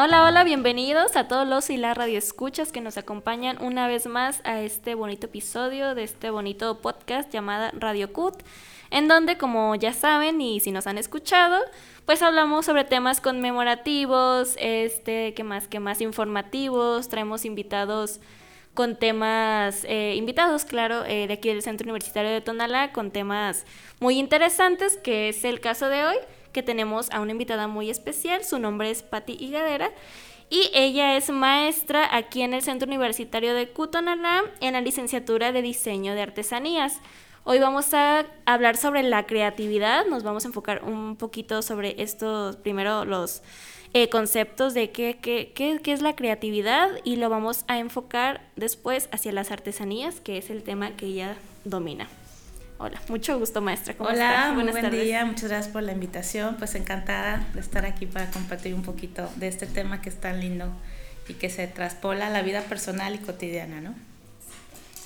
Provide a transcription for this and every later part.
Hola, hola, bienvenidos a todos los y las radioescuchas que nos acompañan una vez más a este bonito episodio de este bonito podcast llamada Radio Cut, en donde, como ya saben y si nos han escuchado, pues hablamos sobre temas conmemorativos, este, que más, que más informativos, traemos invitados con temas, eh, invitados, claro, eh, de aquí del Centro Universitario de Tonalá, con temas muy interesantes, que es el caso de hoy, que tenemos a una invitada muy especial, su nombre es Patti Higadera, y ella es maestra aquí en el Centro Universitario de Cutonalá en la licenciatura de Diseño de Artesanías. Hoy vamos a hablar sobre la creatividad, nos vamos a enfocar un poquito sobre estos, primero los eh, conceptos de qué, qué, qué, qué, es la creatividad y lo vamos a enfocar después hacia las artesanías, que es el tema que ella domina. Hola, mucho gusto maestra. ¿Cómo Hola, muy buen día, muchas gracias por la invitación, pues encantada de estar aquí para compartir un poquito de este tema que es tan lindo y que se traspola a la vida personal y cotidiana, ¿no?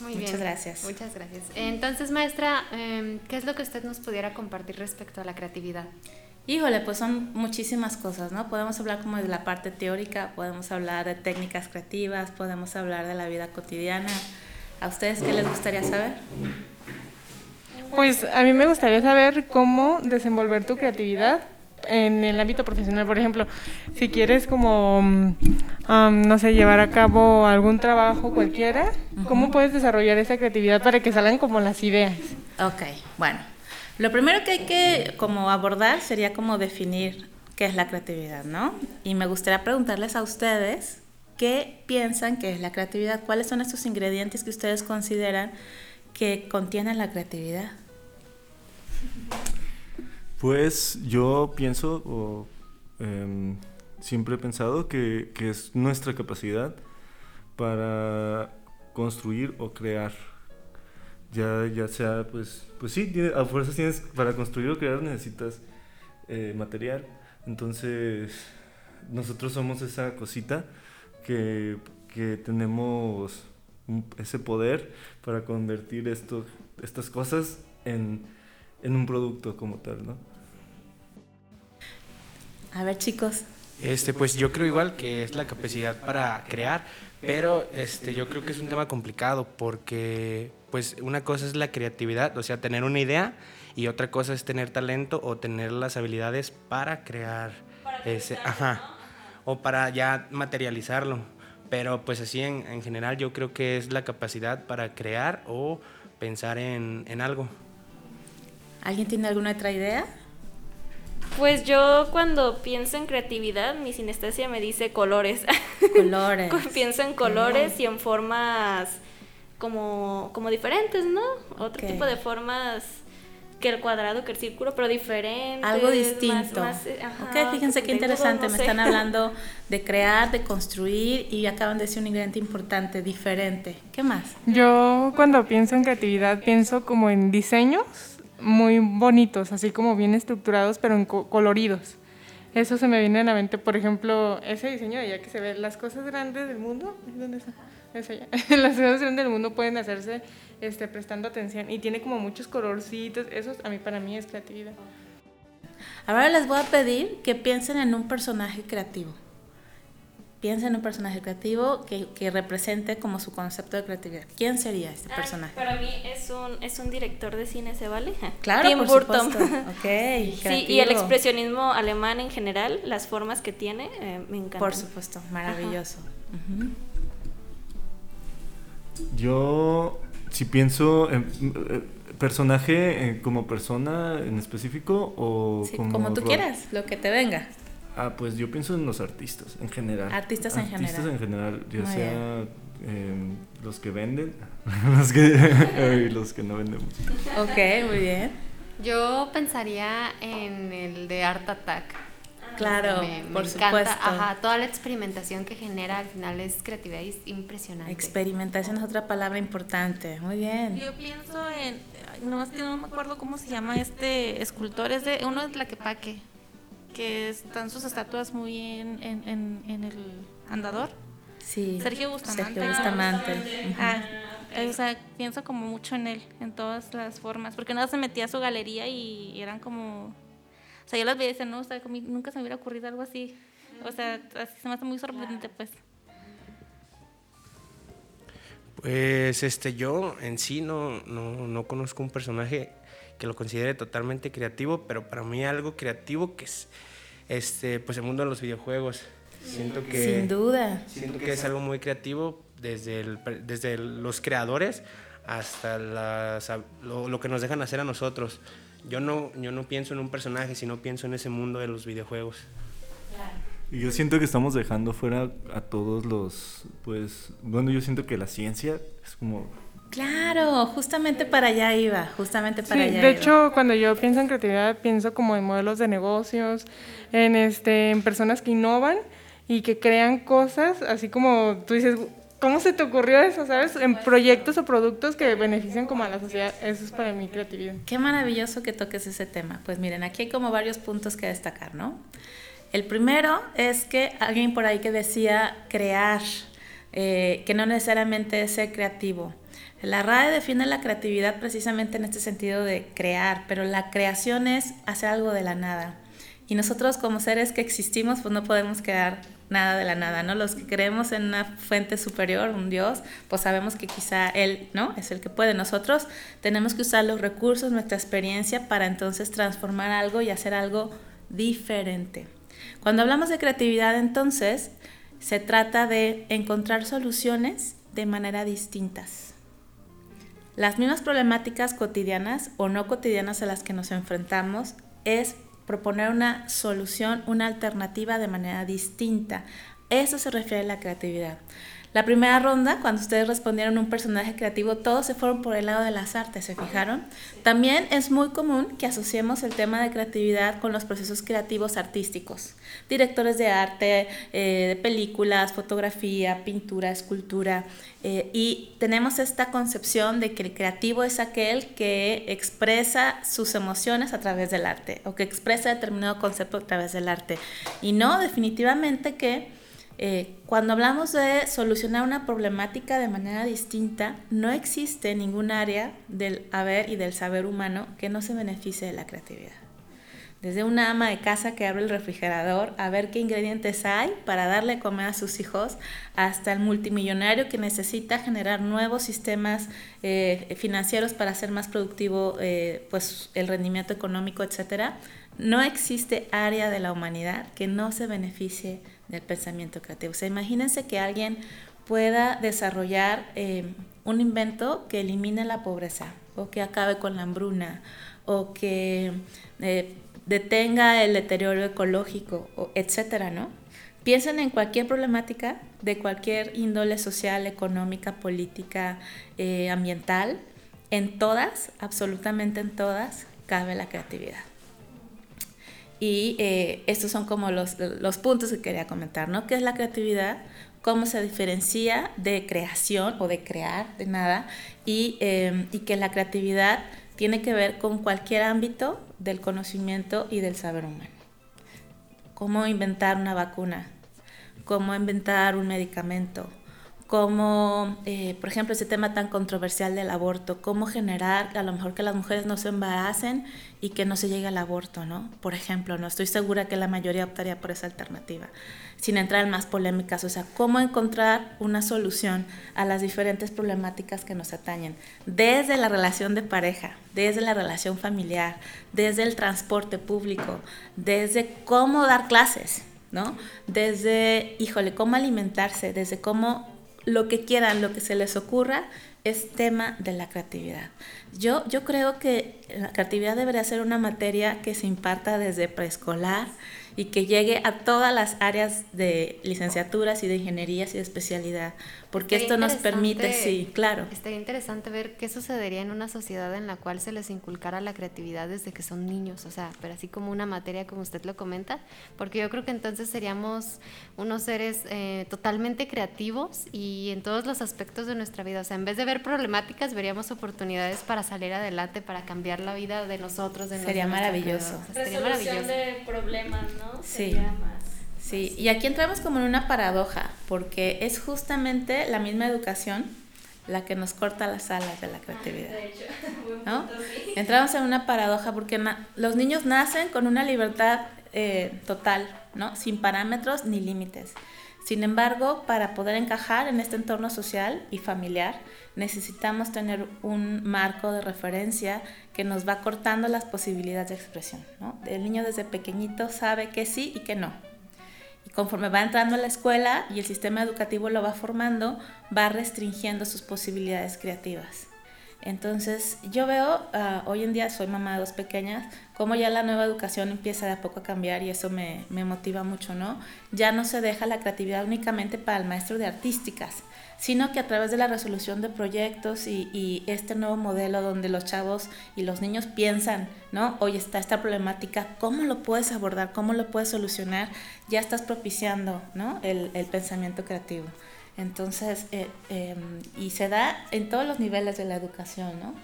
Muy Muchas gracias. Muchas gracias. Entonces, maestra, em, ¿qué es lo que usted nos pudiera compartir respecto a la creatividad? Híjole, pues son muchísimas cosas, ¿no? Podemos hablar como de la parte teórica, podemos hablar de técnicas creativas, podemos hablar de la vida cotidiana. ¿A ustedes qué les gustaría saber? Pues a mí me gustaría saber cómo desenvolver tu creatividad en el ámbito profesional, por ejemplo, si quieres como, um, no sé, llevar a cabo algún trabajo cualquiera, ¿cómo puedes desarrollar esa creatividad para que salgan como las ideas? Ok, bueno, lo primero que hay que como abordar sería como definir qué es la creatividad, ¿no? Y me gustaría preguntarles a ustedes qué piensan que es la creatividad, cuáles son estos ingredientes que ustedes consideran que contienen la creatividad. Pues yo pienso, o em, siempre he pensado que, que es nuestra capacidad para construir o crear ya, ya sea, pues, pues sí, a fuerzas tienes, para construir o crear necesitas eh, material. Entonces, nosotros somos esa cosita que, que tenemos ese poder para convertir estas cosas en, en un producto como tal, ¿no? A ver, chicos. Este, pues yo creo igual que es la capacidad para crear, pero este, yo creo que es un tema complicado porque pues una cosa es la creatividad, o sea, tener una idea, y otra cosa es tener talento o tener las habilidades para crear ese, ajá, o para ya materializarlo. Pero pues así en, en, general yo creo que es la capacidad para crear o pensar en, en algo. ¿Alguien tiene alguna otra idea? Pues yo cuando pienso en creatividad, mi sinestesia me dice colores. Colores. pienso en colores y en formas como, como diferentes, ¿no? Otro tipo de formas que el cuadrado, que el círculo, pero diferente. Algo distinto. Eh, ok, fíjense qué interesante. Me están hablando de crear, de construir y acaban de decir un ingrediente importante, diferente. ¿Qué más? Yo cuando pienso en creatividad pienso como en diseños muy bonitos, así como bien estructurados, pero en coloridos. Eso se me viene a la mente, por ejemplo, ese diseño de allá que se ve las cosas grandes del mundo. ¿Dónde está? Las cosas grandes del mundo pueden hacerse este, prestando atención y tiene como muchos colorcitos. Eso a mí, para mí es creatividad. Ahora les voy a pedir que piensen en un personaje creativo. Piensen en un personaje creativo que, que represente como su concepto de creatividad. ¿Quién sería este personaje? para mí es un, es un director de cine, ¿se vale? Claro, Tim por Burton. Okay, sí, y el expresionismo alemán en general, las formas que tiene, eh, me encanta. Por supuesto, maravilloso. Yo, si pienso en eh, personaje eh, como persona en específico o como... Como tú quieras, lo que te venga. Ah, pues yo pienso en los artistas en general. Artistas en general. Artistas en general, ya sea em, los que venden los que, los que no venden. Ok, muy bien. Yo pensaría en el de Art Attack. Claro, por supuesto. Ajá, toda la experimentación que genera al final es creatividad y es impresionante. Experimentación es otra palabra importante. Muy bien. Yo pienso en, no, que no me acuerdo cómo se llama este escultor, es de uno de Tlaquepaque, que están sus estatuas muy en, en, en, el andador. Sí. Sergio Bustamante. Sergio Bustamante. Ah, o sea, pienso como mucho en él, en todas las formas, porque nada se metía a su galería y eran como o sea, yo las veía y decía, no, o sea, nunca se me hubiera ocurrido algo así. O sea, así se me hace muy sorprendente, pues. Pues este, yo en sí no, no, no conozco un personaje que lo considere totalmente creativo, pero para mí algo creativo que es este, pues el mundo de los videojuegos. Siento que, Sin duda. Siento que es algo muy creativo desde, el, desde los creadores hasta las, lo, lo, que nos dejan hacer a nosotros. Yo no, yo no pienso en un personaje, sino pienso en ese mundo de los videojuegos. Y yo siento que estamos dejando fuera a todos los, pues, bueno, yo siento que la ciencia es como... Claro, justamente para allá iba, justamente para sí, allá de hecho, cuando yo pienso en creatividad, pienso como en modelos de negocios, en, este, en personas que innovan y que crean cosas, así como tú dices, ¿cómo se te ocurrió eso, sabes? En proyectos o productos que benefician como a la sociedad. Eso es para mí creatividad. Qué maravilloso que toques ese tema. Pues miren, aquí hay como varios puntos que destacar, ¿no? El primero es que alguien por ahí que decía crear, eh, que no necesariamente es ser creativo. La RAE define la creatividad precisamente en este sentido de crear, pero la creación es hacer algo de la nada. Y nosotros como seres que existimos, pues no podemos crear nada de la nada, ¿no? Los que creemos en una fuente superior, un Dios, pues sabemos que quizá Él, ¿no? Es el que puede. Nosotros tenemos que usar los recursos, nuestra experiencia para entonces transformar algo y hacer algo diferente. Cuando hablamos de creatividad, entonces, se trata de encontrar soluciones de manera distintas. Las mismas problemáticas cotidianas o no cotidianas a las que nos enfrentamos es proponer una solución, una alternativa de manera distinta. Eso se refiere a la creatividad. La primera ronda, cuando ustedes respondieron un personaje creativo, todos se fueron por el lado de las artes, ¿se fijaron? También es muy común que asociemos el tema de creatividad con los procesos creativos artísticos. Directores de arte, eh, de películas, fotografía, pintura, escultura. Eh, y tenemos esta concepción de que el creativo es aquel que expresa sus emociones a través del arte o que expresa determinado concepto a través del arte. Y no, definitivamente que eh, cuando hablamos de solucionar una problemática de manera distinta, no existe ningún área del haber y del saber humano que no se beneficie de la creatividad. Desde una ama de casa que abre el refrigerador a ver qué ingredientes hay para darle comer a sus hijos, hasta el multimillonario que necesita generar nuevos sistemas eh, financieros para hacer más productivo eh, pues, el rendimiento económico, etc. No existe área de la humanidad que no se beneficie del pensamiento creativo. O sea, imagínense que alguien pueda desarrollar eh, un invento que elimine la pobreza o que acabe con la hambruna o que eh, detenga el deterioro ecológico, o etcétera, ¿no? Piensen en cualquier problemática de cualquier índole social, económica, política, eh, ambiental. En todas, absolutamente en todas, cabe la creatividad. Y eh, estos son como los, los, puntos que quería comentar, ¿no? ¿Qué es la creatividad? ¿Cómo se diferencia de creación o de crear, de nada? Y, eh, y que la creatividad tiene que ver con cualquier ámbito del conocimiento y del saber humano. Cómo inventar una vacuna, cómo inventar un medicamento, cómo, eh, por ejemplo, ese tema tan controversial del aborto, cómo generar a lo mejor que las mujeres no se embaracen y que no se llegue al aborto, ¿no? Por ejemplo, no estoy segura que la mayoría optaría por esa alternativa, sin entrar en más polémicas, o sea, cómo encontrar una solución a las diferentes problemáticas que nos atañen, desde la relación de pareja, desde la relación familiar, desde el transporte público, desde cómo dar clases, ¿no? Desde, híjole, cómo alimentarse, desde cómo lo que quieran, lo que se les ocurra, es tema de la creatividad. Yo, yo creo que la creatividad debería ser una materia que se imparta desde preescolar, y que llegue a todas las áreas de licenciaturas y de ingenierías y de especialidad, porque esto nos permite, sí, claro. Estaría interesante ver qué sucedería en una sociedad en la cual se les inculcara la creatividad desde que son niños, o sea, pero así como una materia como usted lo comenta, porque yo creo que entonces seríamos unos seres eh, totalmente creativos y en todos los aspectos de nuestra vida, o sea, en vez de ver problemáticas, veríamos oportunidades para salir adelante, para cambiar la vida de nosotros, de Sería maravilloso. sería maravilloso. de problemas, Sí. Sí, y aquí entramos como en una paradoja, porque es justamente la misma educación la que nos corta las alas de la creatividad. ¿no? Entramos en una paradoja porque los niños nacen con una libertad eh, total, ¿no? Sin parámetros ni límites. Sin embargo, para poder encajar en este entorno social y familiar, necesitamos tener un marco de referencia que nos va cortando las posibilidades de expresión. ¿no? El niño desde pequeñito sabe que sí y que no. Conforme va entrando a la escuela y el sistema educativo lo va formando, va restringiendo sus posibilidades creativas. Entonces, yo veo, ah, hoy en día soy mamá de dos pequeñas, cómo ya la nueva educación empieza de a poco a cambiar y eso me, motiva mucho, ¿no? Ya no se deja la creatividad únicamente para el maestro de artísticas, sino que a través de la resolución de proyectos y, este nuevo modelo donde los chavos y los niños piensan, ¿no? Hoy está esta problemática, ¿cómo lo puedes abordar? ¿Cómo lo puedes solucionar? Ya estás propiciando, ¿no? El, pensamiento creativo. Entonces, eh, eh, y se da en todos los niveles de la educación, ¿no?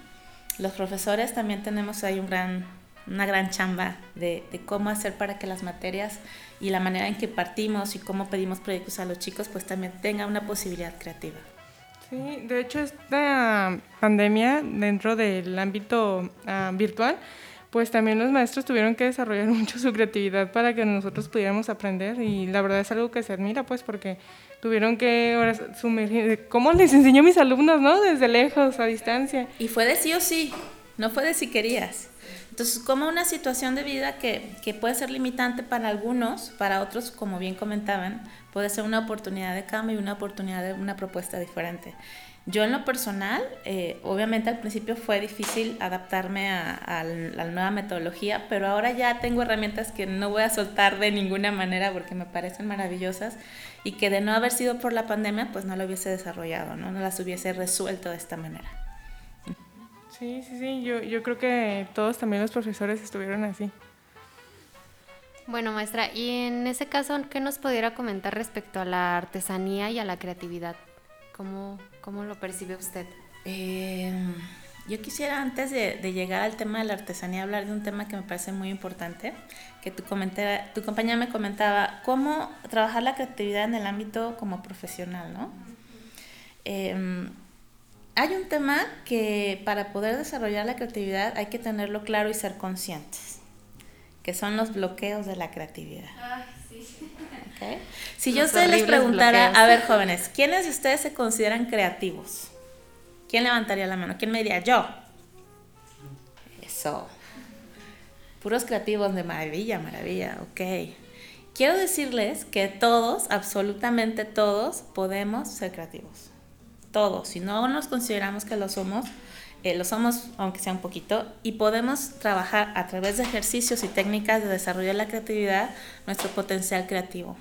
Los profesores también tenemos ahí una gran chamba de, cómo hacer para que las materias y la manera en que partimos y cómo pedimos proyectos a los chicos, pues también tenga una posibilidad creativa. Sí, de hecho esta pandemia dentro del ámbito uh, virtual, pues también los maestros tuvieron que desarrollar mucho su creatividad para que nosotros pudiéramos aprender y la verdad es algo que se admira, pues porque tuvieron que ahora sumergir, ¿cómo les enseñó a mis alumnos, no? Desde lejos, a distancia. Y fue de sí o sí, no fue de si querías. Entonces, como una situación de vida que, puede ser limitante para algunos, para otros, como bien comentaban, puede ser una oportunidad de cambio y una oportunidad de una propuesta diferente. Yo en lo personal, eh, obviamente al principio fue difícil adaptarme a, la nueva metodología, pero ahora ya tengo herramientas que no voy a soltar de ninguna manera porque me parecen maravillosas y que de no haber sido por la pandemia, pues no lo hubiese desarrollado, no las hubiese resuelto de esta manera. Sí, sí, sí, yo, yo creo que todos también los profesores estuvieron así. Bueno, maestra, y en ese caso, ¿qué nos pudiera comentar respecto a la artesanía y a la creatividad? ¿Cómo, cómo lo percibe usted? Eh, yo quisiera antes de, de, llegar al tema de la artesanía hablar de un tema que me parece muy importante, que tu, tu compañera me comentaba, cómo trabajar la creatividad en el ámbito como profesional, ¿no? Eh, hay un tema que para poder desarrollar la creatividad hay que tenerlo claro y ser conscientes, que son los bloqueos de la creatividad. Ay, sí. ¿Okay? Si yo ustedes les preguntara, bloqueos. a ver jóvenes, ¿quiénes de ustedes se consideran creativos? ¿Quién levantaría la mano? ¿Quién me diría? Yo. Eso. Puros creativos de maravilla, maravilla, ok. Quiero decirles que todos, absolutamente todos, podemos ser creativos. Todos. Si no nos consideramos que lo somos, eh, lo somos aunque sea un poquito, y podemos trabajar a través de ejercicios y técnicas de desarrollo de la creatividad nuestro potencial creativo.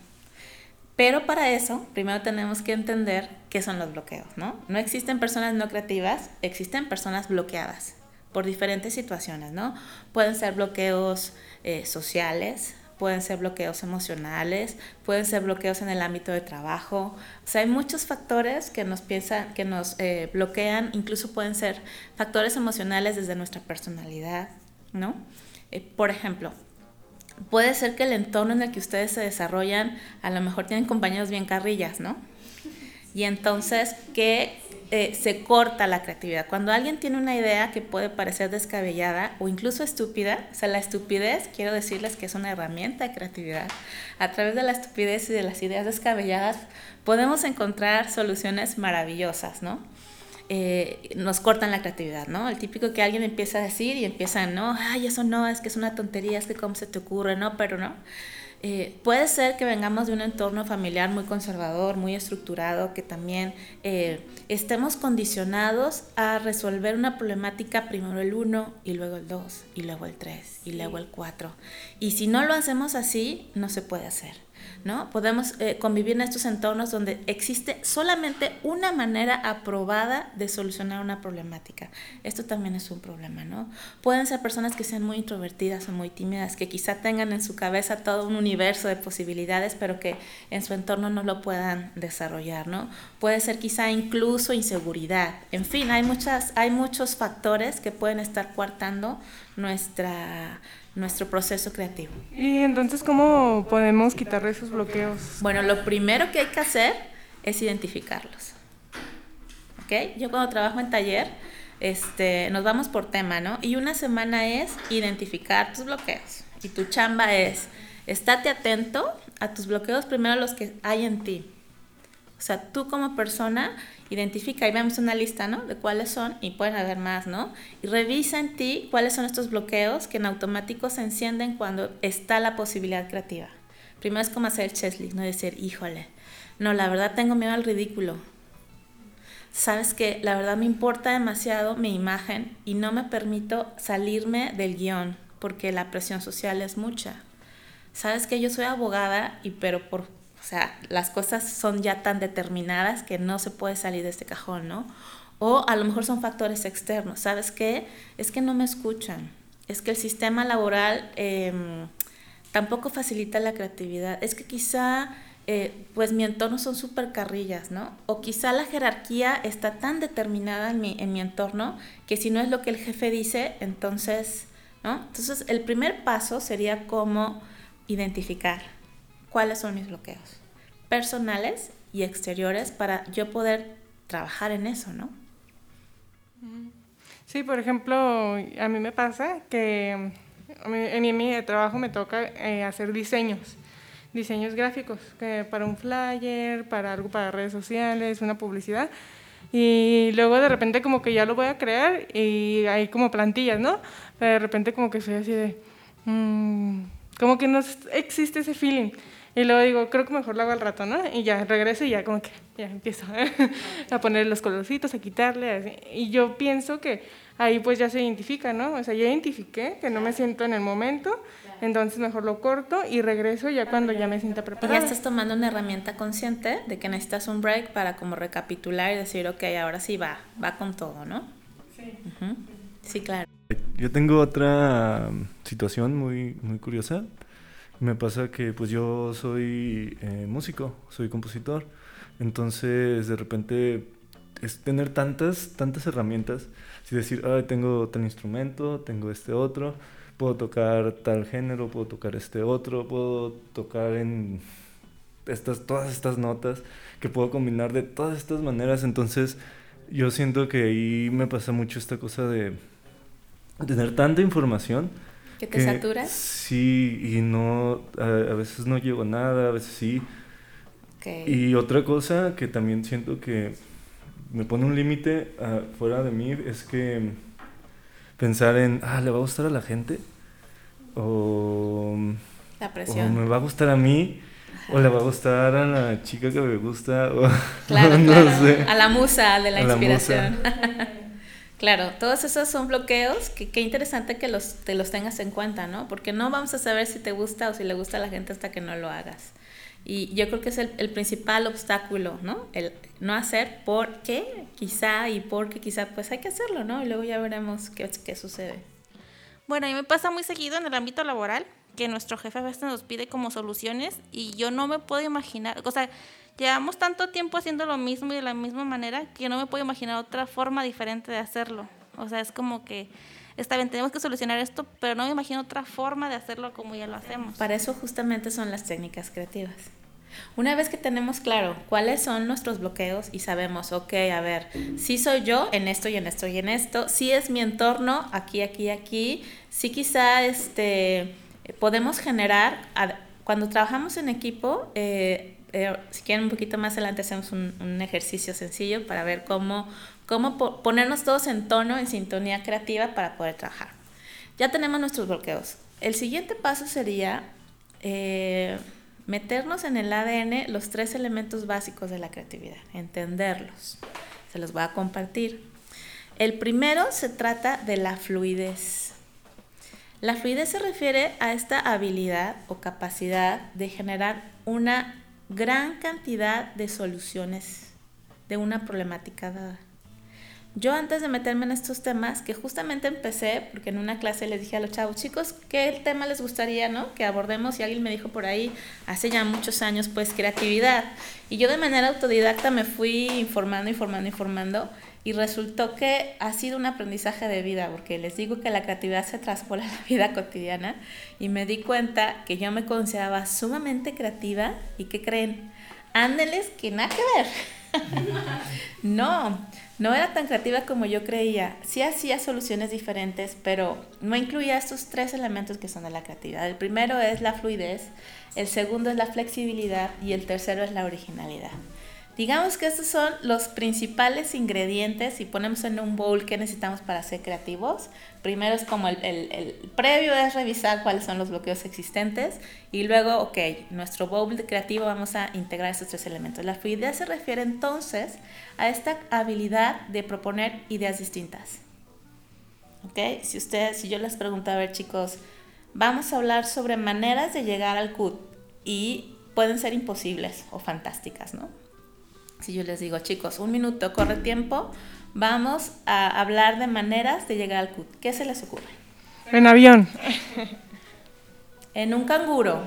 Pero para eso, primero tenemos que entender qué son los bloqueos, ¿no? No existen personas no creativas, existen personas bloqueadas por diferentes situaciones, ¿no? Pueden ser bloqueos eh, sociales, pueden ser bloqueos emocionales, pueden ser bloqueos en el ámbito de trabajo. O sea, hay muchos factores que nos piensan, que nos eh, bloquean, incluso pueden ser factores emocionales desde nuestra personalidad, ¿no? Eh, por ejemplo, puede ser que el entorno en el que ustedes se desarrollan, a lo mejor tienen compañeros bien carrillas, ¿no? Y entonces que eh, se corta la creatividad. Cuando alguien tiene una idea que puede parecer descabellada o incluso estúpida, o sea, la estupidez, quiero decirles que es una herramienta de creatividad. A través de la estupidez y de las ideas descabelladas podemos encontrar soluciones maravillosas, ¿no? Eh, nos cortan la creatividad, ¿no? El típico que alguien empieza a decir y empieza, no, ay, eso no, es que es una tontería, es que cómo se te ocurre, no, pero no. Eh, puede ser que vengamos de un entorno familiar muy conservador, muy estructurado, que también eh, estemos condicionados a resolver una problemática primero el 1 y luego el 2 y luego el 3 y luego el 4. Y si no lo hacemos así, no se puede hacer. ¿No? Podemos eh, convivir en estos entornos donde existe solamente una manera aprobada de solucionar una problemática. Esto también es un problema, ¿no? Pueden ser personas que sean muy introvertidas o muy tímidas, que quizá tengan en su cabeza todo un universo de posibilidades, pero que en su entorno no lo puedan desarrollar, ¿no? Puede ser quizá incluso inseguridad. En fin, hay, muchas, hay muchos factores que pueden estar coartando nuestra nuestro proceso creativo. ¿Y entonces cómo podemos quitarle esos bloqueos? Bueno, lo primero que hay que hacer es identificarlos. ¿Ok? Yo cuando trabajo en taller, este, nos vamos por tema, ¿no? Y una semana es identificar tus bloqueos. Y tu chamba es estate atento a tus bloqueos, primero los que hay en ti. O sea, tú como persona identifica y vemos una lista, ¿no? De cuáles son, y pueden haber más, ¿no? Y revisa en ti cuáles son estos bloqueos que en automático se encienden cuando está la posibilidad creativa. Primero es como hacer el checklist, ¿no? Decir, híjole, no, la verdad tengo miedo al ridículo. Sabes que la verdad me importa demasiado mi imagen y no me permito salirme del guion porque la presión social es mucha. Sabes que yo soy abogada y pero por o sea, las cosas son ya tan determinadas que no se puede salir de este cajón, ¿no? O a lo mejor son factores externos. ¿Sabes qué? Es que no me escuchan. Es que el sistema laboral em, tampoco facilita la creatividad. Es que quizá, eh, pues mi entorno son súper carrillas, ¿no? O quizá la jerarquía está tan determinada en mi, en mi entorno que si no es lo que el jefe dice, entonces, ¿no? Entonces, el primer paso sería como identificar cuáles son mis bloqueos personales y exteriores para yo poder trabajar en eso, ¿no? Sí, por ejemplo, a mí me pasa que en mi, trabajo me toca eh, hacer diseños, diseños gráficos, para un flyer, para algo para redes sociales, una publicidad. Y luego de repente como que ya lo voy a crear y hay como plantillas, ¿no? De repente como que soy así de... Mm, como que no existe ese feeling. Y luego digo, creo que mejor lo hago al rato, ¿no? Y ya regreso y ya como que ya empiezo a poner los colorcitos, a quitarle. Así. Y yo pienso que ahí pues ya se identifica, ¿no? O sea, ya identifiqué que no me siento en el momento, entonces mejor lo corto y regreso ya cuando ya me sienta preparada. Y ya estás tomando una herramienta consciente de que necesitas un break para como recapitular y decir, ok, ahora sí va, va con todo, ¿no? Sí. Sí, claro. Yo tengo otra situación muy, muy curiosa. Me pasa que pues yo soy eh, músico, soy compositor, entonces de repente es tener tantas, tantas herramientas, si decir, ah, tengo tal instrumento, tengo este otro, puedo tocar tal género, puedo tocar este otro, puedo tocar en estas, todas estas notas, que puedo combinar de todas estas maneras, entonces yo siento que ahí me pasa mucho esta cosa de tener tanta información ¿Que te saturas? Sí, y no, a, veces no llego a nada, a veces sí. Y otra cosa que también siento que me pone un límite ah, fuera de mí es que pensar en, ah, ¿le va a gustar a la gente? O, la presión. o me va a gustar a mí. O le va a gustar a la chica que me gusta. O, claro, no Sé. A la musa de la inspiración. Claro, todos esos son bloqueos que qué interesante que los, te los tengas en cuenta, ¿no? Porque no vamos a saber si te gusta o si le gusta a la gente hasta que no lo hagas. Y yo creo que es el, el principal obstáculo, ¿no? El no hacer porque quizá y porque quizá, pues hay que hacerlo, ¿no? Y luego ya veremos qué, qué sucede. Bueno, a mí me pasa muy seguido en el ámbito laboral que nuestro jefe a veces nos pide como soluciones y yo no me puedo imaginar, o sea, Llevamos tanto tiempo haciendo lo mismo y de la misma manera que no me puedo imaginar otra forma diferente de hacerlo. O sea, es como que, está bien, tenemos que solucionar esto, pero no me imagino otra forma de hacerlo como ya lo hacemos. Para eso justamente son las técnicas creativas. Una vez que tenemos claro cuáles son nuestros bloqueos y sabemos, ok, a ver, si soy yo en esto y en esto y en esto, si es mi entorno aquí, aquí, aquí, si quizá este, podemos generar, cuando trabajamos en equipo, eh, eh, si quieren un poquito más adelante hacemos un, ejercicio sencillo para ver cómo, cómo ponernos todos en tono, en sintonía creativa para poder trabajar. Ya tenemos nuestros bloqueos. El siguiente paso sería eh, meternos en el ADN los tres elementos básicos de la creatividad, entenderlos. Se los voy a compartir. El primero se trata de la fluidez. La fluidez se refiere a esta habilidad o capacidad de generar una gran cantidad de soluciones de una problemática dada. Yo antes de meterme en estos temas, que justamente empecé, porque en una clase les dije a los chavos, chicos, ¿qué tema les gustaría, no? Que abordemos, y alguien me dijo por ahí, hace ya muchos años, pues creatividad. Y yo de manera autodidacta me fui informando, informando, informando, y resultó que ha sido un aprendizaje de vida, porque les digo que la creatividad se traspola a la vida cotidiana y me di cuenta que yo me consideraba sumamente creativa y que creen, ándeles que nada que ver. no, no era tan creativa como yo creía. Sí hacía soluciones diferentes, pero no incluía estos tres elementos que son de la creatividad. El primero es la fluidez, el segundo es la flexibilidad y el tercero es la originalidad. Digamos que estos son los principales ingredientes y ponemos en un bowl que necesitamos para ser creativos. Primero es como el, el, previo es revisar cuáles son los bloqueos existentes y luego, ok, nuestro bowl de creativo vamos a integrar estos tres elementos. La fluidez se refiere entonces a esta habilidad de proponer ideas distintas. Ok, si ustedes, si yo les pregunto, a ver chicos, vamos a hablar sobre maneras de llegar al CUT y pueden ser imposibles o fantásticas, ¿no? Si yo les digo, chicos, un minuto, corre tiempo, vamos a hablar de maneras de llegar al CUT. ¿Qué se les ocurre? En avión. En un canguro.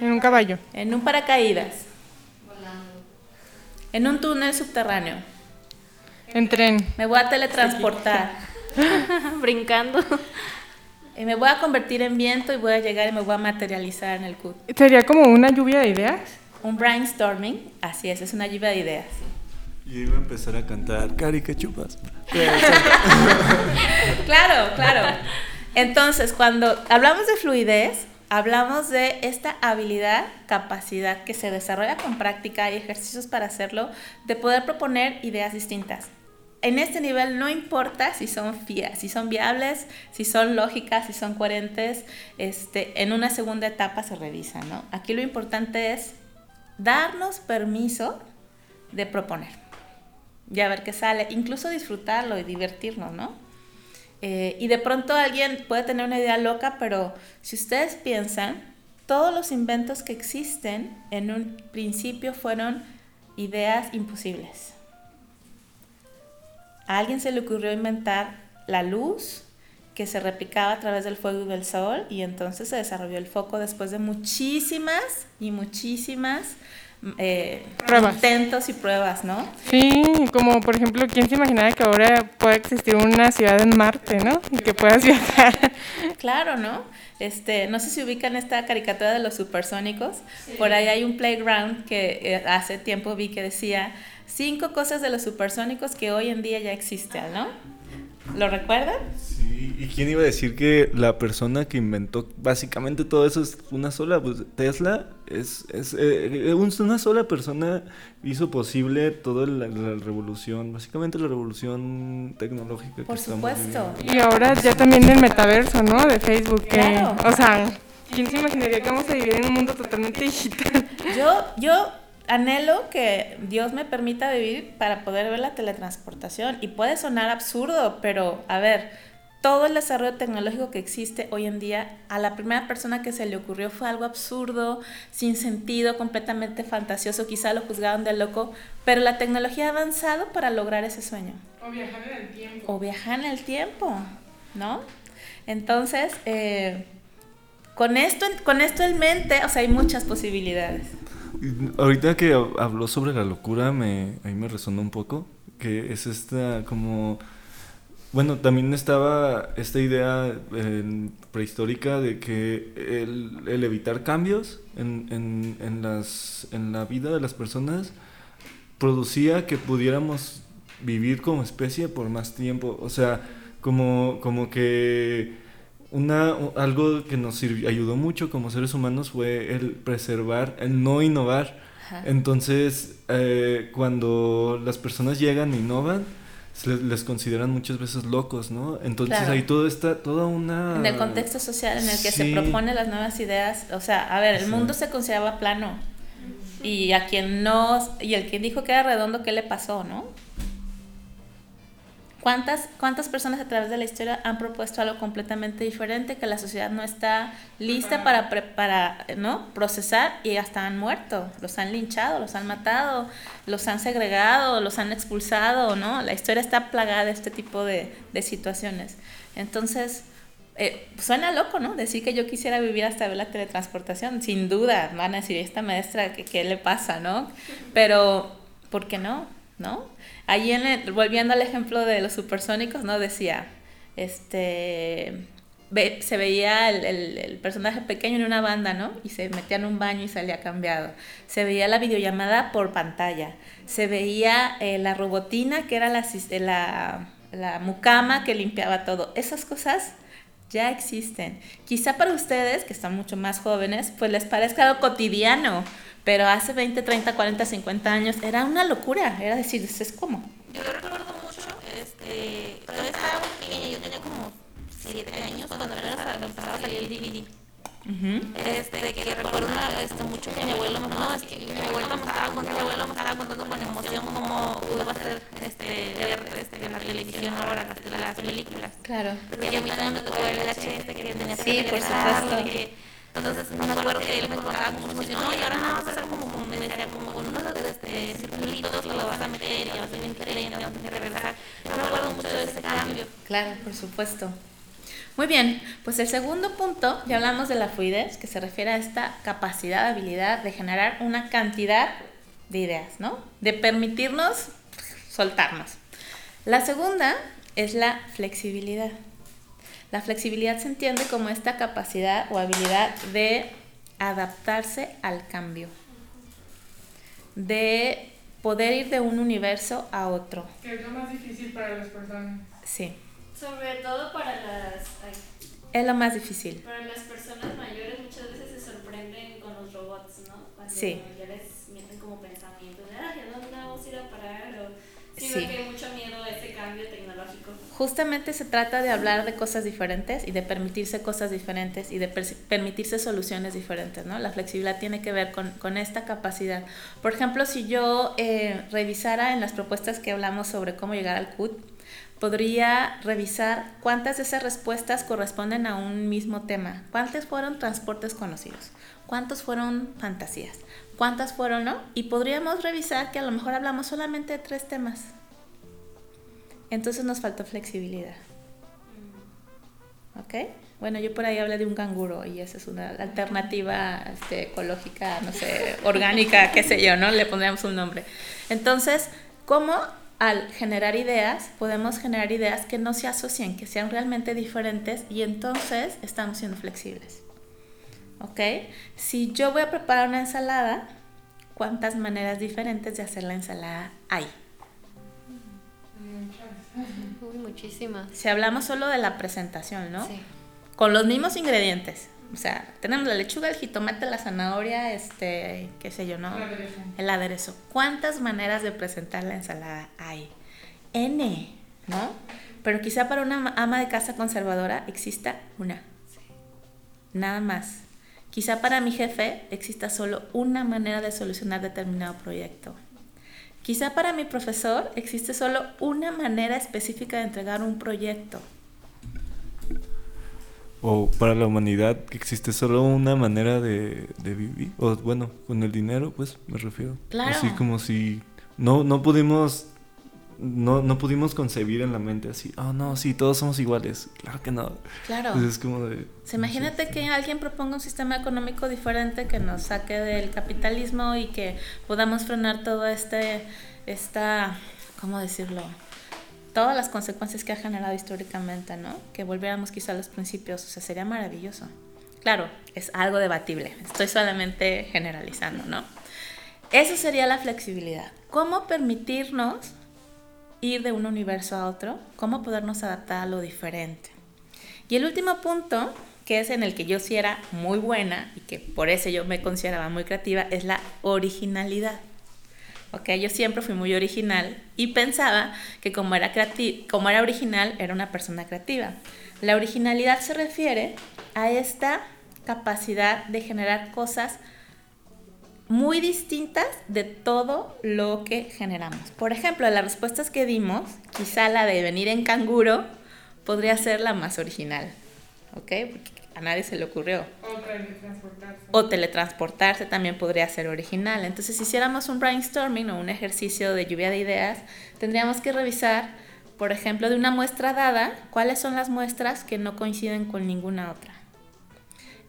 En un caballo. En un paracaídas. Volando. En un túnel subterráneo. En tren. Me voy a teletransportar. Brincando. Y me voy a convertir en viento y voy a llegar y me voy a materializar en el CUT. ¿Sería como una lluvia de ideas? Un brainstorming, así es, es una lluvia de ideas. Y iba a empezar a cantar, Cari, que chupas. claro, claro. Entonces, cuando hablamos de fluidez, hablamos de esta habilidad, capacidad que se desarrolla con práctica y ejercicios para hacerlo, de poder proponer ideas distintas. En este nivel no importa si son, si son viables, si son lógicas, si son coherentes, este, en una segunda etapa se revisa, ¿no? Aquí lo importante es darnos permiso de proponer y a ver qué sale, incluso disfrutarlo y divertirnos, ¿no? Eh, y de pronto alguien puede tener una idea loca, pero si ustedes piensan, todos los inventos que existen en un principio fueron ideas imposibles. A alguien se le ocurrió inventar la luz que se replicaba a través del fuego y del sol y entonces se desarrolló el foco después de muchísimas y muchísimas eh, intentos y pruebas, ¿no? Sí, como por ejemplo, ¿quién se imaginaba que ahora puede existir una ciudad en Marte, ¿no? Y que puedas viajar. Claro, ¿no? Este, no sé si ubican esta caricatura de los supersónicos. Por ahí hay un playground que eh, hace tiempo vi que decía cinco cosas de los supersónicos que hoy en día ya existen, ¿no? ¿Lo recuerdan? Sí, ¿y quién iba a decir que la persona que inventó básicamente todo eso es una sola? Pues Tesla es, es eh, una sola persona hizo posible toda la, revolución, básicamente la revolución tecnológica. Por supuesto. Y ahora ya también el metaverso, ¿no? De Facebook. claro. O sea, ¿quién se imaginaría que vamos a vivir en un mundo totalmente digital? Yo, yo anhelo que Dios me permita vivir para poder ver la teletransportación. Y puede sonar absurdo, pero a ver, todo el desarrollo tecnológico que existe hoy en día, a la primera persona que se le ocurrió fue algo absurdo, sin sentido, completamente fantasioso, quizá lo juzgaban de loco, pero la tecnología ha avanzado para lograr ese sueño. O viajar en el tiempo. O viajar en el tiempo, ¿no? Entonces, eh, con, esto, con esto en mente, o sea, hay muchas posibilidades. Ahorita que habló sobre la locura, me, a mí me resonó un poco, que es esta como... Bueno, también estaba esta idea prehistórica de que el, evitar cambios en, en, en, las, en la vida de las personas producía que pudiéramos vivir como especie por más tiempo. O sea, como, como que una, algo que nos ayudó mucho como seres humanos fue el preservar, el no innovar. Entonces, eh, cuando las personas llegan e innovan, les, consideran muchas veces locos, ¿no? Entonces ahí todo está, toda una... En el contexto social en el que se proponen las nuevas ideas, o sea, a ver, el mundo se consideraba plano. Y a quien no, y el que dijo que era redondo, ¿qué le pasó, no? ¿Cuántas, ¿Cuántas personas a través de la historia han propuesto algo completamente diferente que la sociedad no está lista para, para ¿no? procesar y hasta han muerto? Los han linchado, los han matado, los han segregado, los han expulsado, ¿no? La historia está plagada de este tipo de, de situaciones. Entonces, eh, suena loco, ¿no? Decir que yo quisiera vivir hasta ver la teletransportación, sin duda, van a decir, esta maestra, ¿qué, qué le pasa, no? Pero, ¿por qué no? ¿No? Allí, en volviendo al ejemplo de los supersónicos, ¿no? Decía, este, se veía el, el- el personaje pequeño en una banda, ¿no? Y se metía en un baño y salía cambiado. Se veía la videollamada por pantalla. Se veía eh, la robotina, que era la, la, la mucama que limpiaba todo. Esas cosas ya existen. Quizá para ustedes, que están mucho más jóvenes, pues les parezca algo cotidiano, pero hace 20, 30, 40, 50 años era una locura. Era decir, ¿esto es como? Yo recuerdo mucho, este, todavía estaba muy pequeña, yo tenía como 7 años cuando apenas empezaba a salir el DVD. Este, que recuerdo este, mucho que mi abuelo me no, es que mi abuelo me estaba contando, mi abuelo me estaba contando con emoción cómo a ser este, ver este, en la televisión ahora las, las películas. Claro. Porque a mí también me tocó el VHS que tenía Sí, que por supuesto. entonces me acuerdo que él me contaba con mucha emoción, no, y ahora nada más hacer como, como, me decía, como con unos este, circulitos lo vas a meter y vas a meter y vas a regresar. Yo me acuerdo mucho de ese cambio. Claro, por supuesto. Muy bien, pues el segundo punto, ya hablamos de la fluidez, que se refiere a esta capacidad, habilidad de generar una cantidad de ideas, ¿no? De permitirnos soltarnos. La segunda es la flexibilidad. La flexibilidad se entiende como esta capacidad o habilidad de adaptarse al cambio, de poder ir de un universo a otro. Que es lo más difícil para las personas. Sí, Sobre todo para las, ay, es lo más difícil. para las personas mayores muchas veces se sorprenden con los robots, ¿no? Cuando Sí. ya les meten como pensamientos de, ay, ¿a dónde vamos a ir a parar? O sí, Sí. que hay mucho miedo a ese cambio tecnológico. Justamente se trata de hablar de cosas diferentes y de permitirse cosas diferentes y de per- permitirse soluciones diferentes, ¿no? La flexibilidad tiene que ver con, con esta capacidad. Por ejemplo, si yo eh, revisara en las propuestas que hablamos sobre cómo llegar al CUT, podría revisar cuántas de esas respuestas corresponden a un mismo tema. ¿Cuántos fueron transportes conocidos? ¿Cuántos fueron fantasías? ¿Cuántas fueron no? Y podríamos revisar que a lo mejor hablamos solamente de tres temas. Entonces nos faltó flexibilidad. ¿Ok? Bueno, yo por ahí hablé de un canguro y esa es una alternativa este, ecológica, no sé, orgánica, qué sé yo, ¿no? Le pondríamos un nombre. Entonces, ¿cómo al generar ideas podemos generar ideas que no se asocien, que sean realmente diferentes y entonces estamos siendo flexibles? ¿Ok? Si yo voy a preparar una ensalada, ¿cuántas maneras diferentes de hacer la ensalada hay? Muchísimas. Si hablamos solo de la presentación, ¿no? Sí. Con los mismos ingredientes. O sea, tenemos la lechuga, el jitomate, la zanahoria, este, qué sé yo, ¿no? El aderezo. El aderezo. ¿Cuántas maneras de presentar la ensalada hay? N, ¿no? Pero quizá para una ama- de casa conservadora exista una. Nada más. Quizá para mi jefe exista solo una manera de solucionar determinado proyecto. Quizá para mi profesor existe solo una manera específica de entregar un proyecto. O para la humanidad que existe solo una manera de, de vivir. O bueno, con el dinero, pues me refiero. Claro. Así como si no, no pudimos. No, no pudimos concebir en la mente así, oh no, sí, todos somos iguales. Claro que no. Claro. Pues es como de. O sea, imagínate que alguien proponga un sistema económico diferente que nos saque del capitalismo y que podamos frenar todo este, esta, ¿cómo decirlo? Todas las consecuencias que ha generado históricamente, ¿no? Que volviéramos quizá a los principios, o sea, sería maravilloso. Claro, es algo debatible, estoy solamente generalizando, ¿no? Eso sería la flexibilidad. ¿Cómo permitirnos ir de un universo a otro? ¿Cómo podernos adaptar a lo diferente? Y el último punto, que es en el que yo sí era muy buena y que por eso yo me consideraba muy creativa, es la originalidad. Ok, yo siempre fui muy original y pensaba que como era, como era original, era una persona creativa. La originalidad se refiere a esta capacidad de generar cosas muy distintas de todo lo que generamos. Por ejemplo, las respuestas que dimos, quizá la de venir en canguro podría ser la más original, ¿ok? Porque a nadie se le ocurrió. Otra de transportarse. O teletransportarse también podría ser original. Entonces, si hiciéramos un brainstorming o un ejercicio de lluvia de ideas, tendríamos que revisar, por ejemplo, de una muestra dada, cuáles son las muestras que no coinciden con ninguna otra.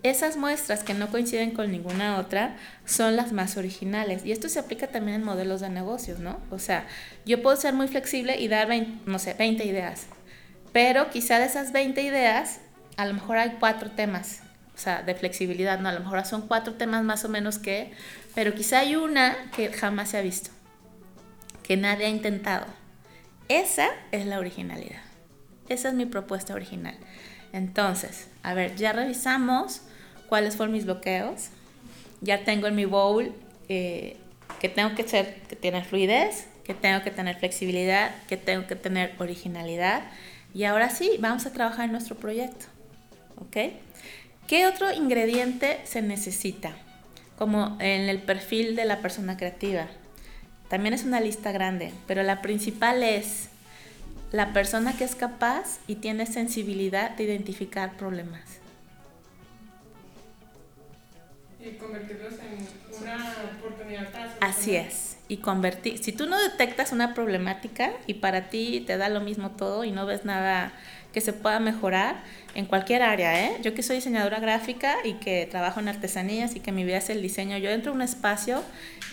Esas muestras que no coinciden con ninguna otra son las más originales. Y esto se aplica también en modelos de negocios, ¿no? O sea, yo puedo ser muy flexible y dar, 20, no sé, 20 ideas. Pero quizá de esas 20 ideas, a lo mejor hay cuatro temas, o sea, de flexibilidad, no, a lo mejor son cuatro temas más o menos que, pero quizá hay una que jamás se ha visto, que nadie ha intentado. Esa es la originalidad. Esa es mi propuesta original. Entonces, a ver, ya revisamos cuáles fueron mis bloqueos. Ya tengo en mi bowl eh, que tengo que, ser, que tener fluidez, que tengo que tener flexibilidad, que tengo que tener originalidad. Y ahora sí, vamos a trabajar en nuestro proyecto. ¿Ok? ¿Qué otro ingrediente se necesita? Como en el perfil de la persona creativa. También es una lista grande, pero la principal es la persona que es capaz y tiene sensibilidad de identificar problemas. Y convertirlos en una oportunidad para Así es. Y convertir, si tú no detectas una problemática y para ti te da lo mismo todo y no ves nada que se pueda mejorar en cualquier área, ¿eh? Yo que soy diseñadora gráfica y que trabajo en artesanías y que mi vida es el diseño, yo entro a un espacio,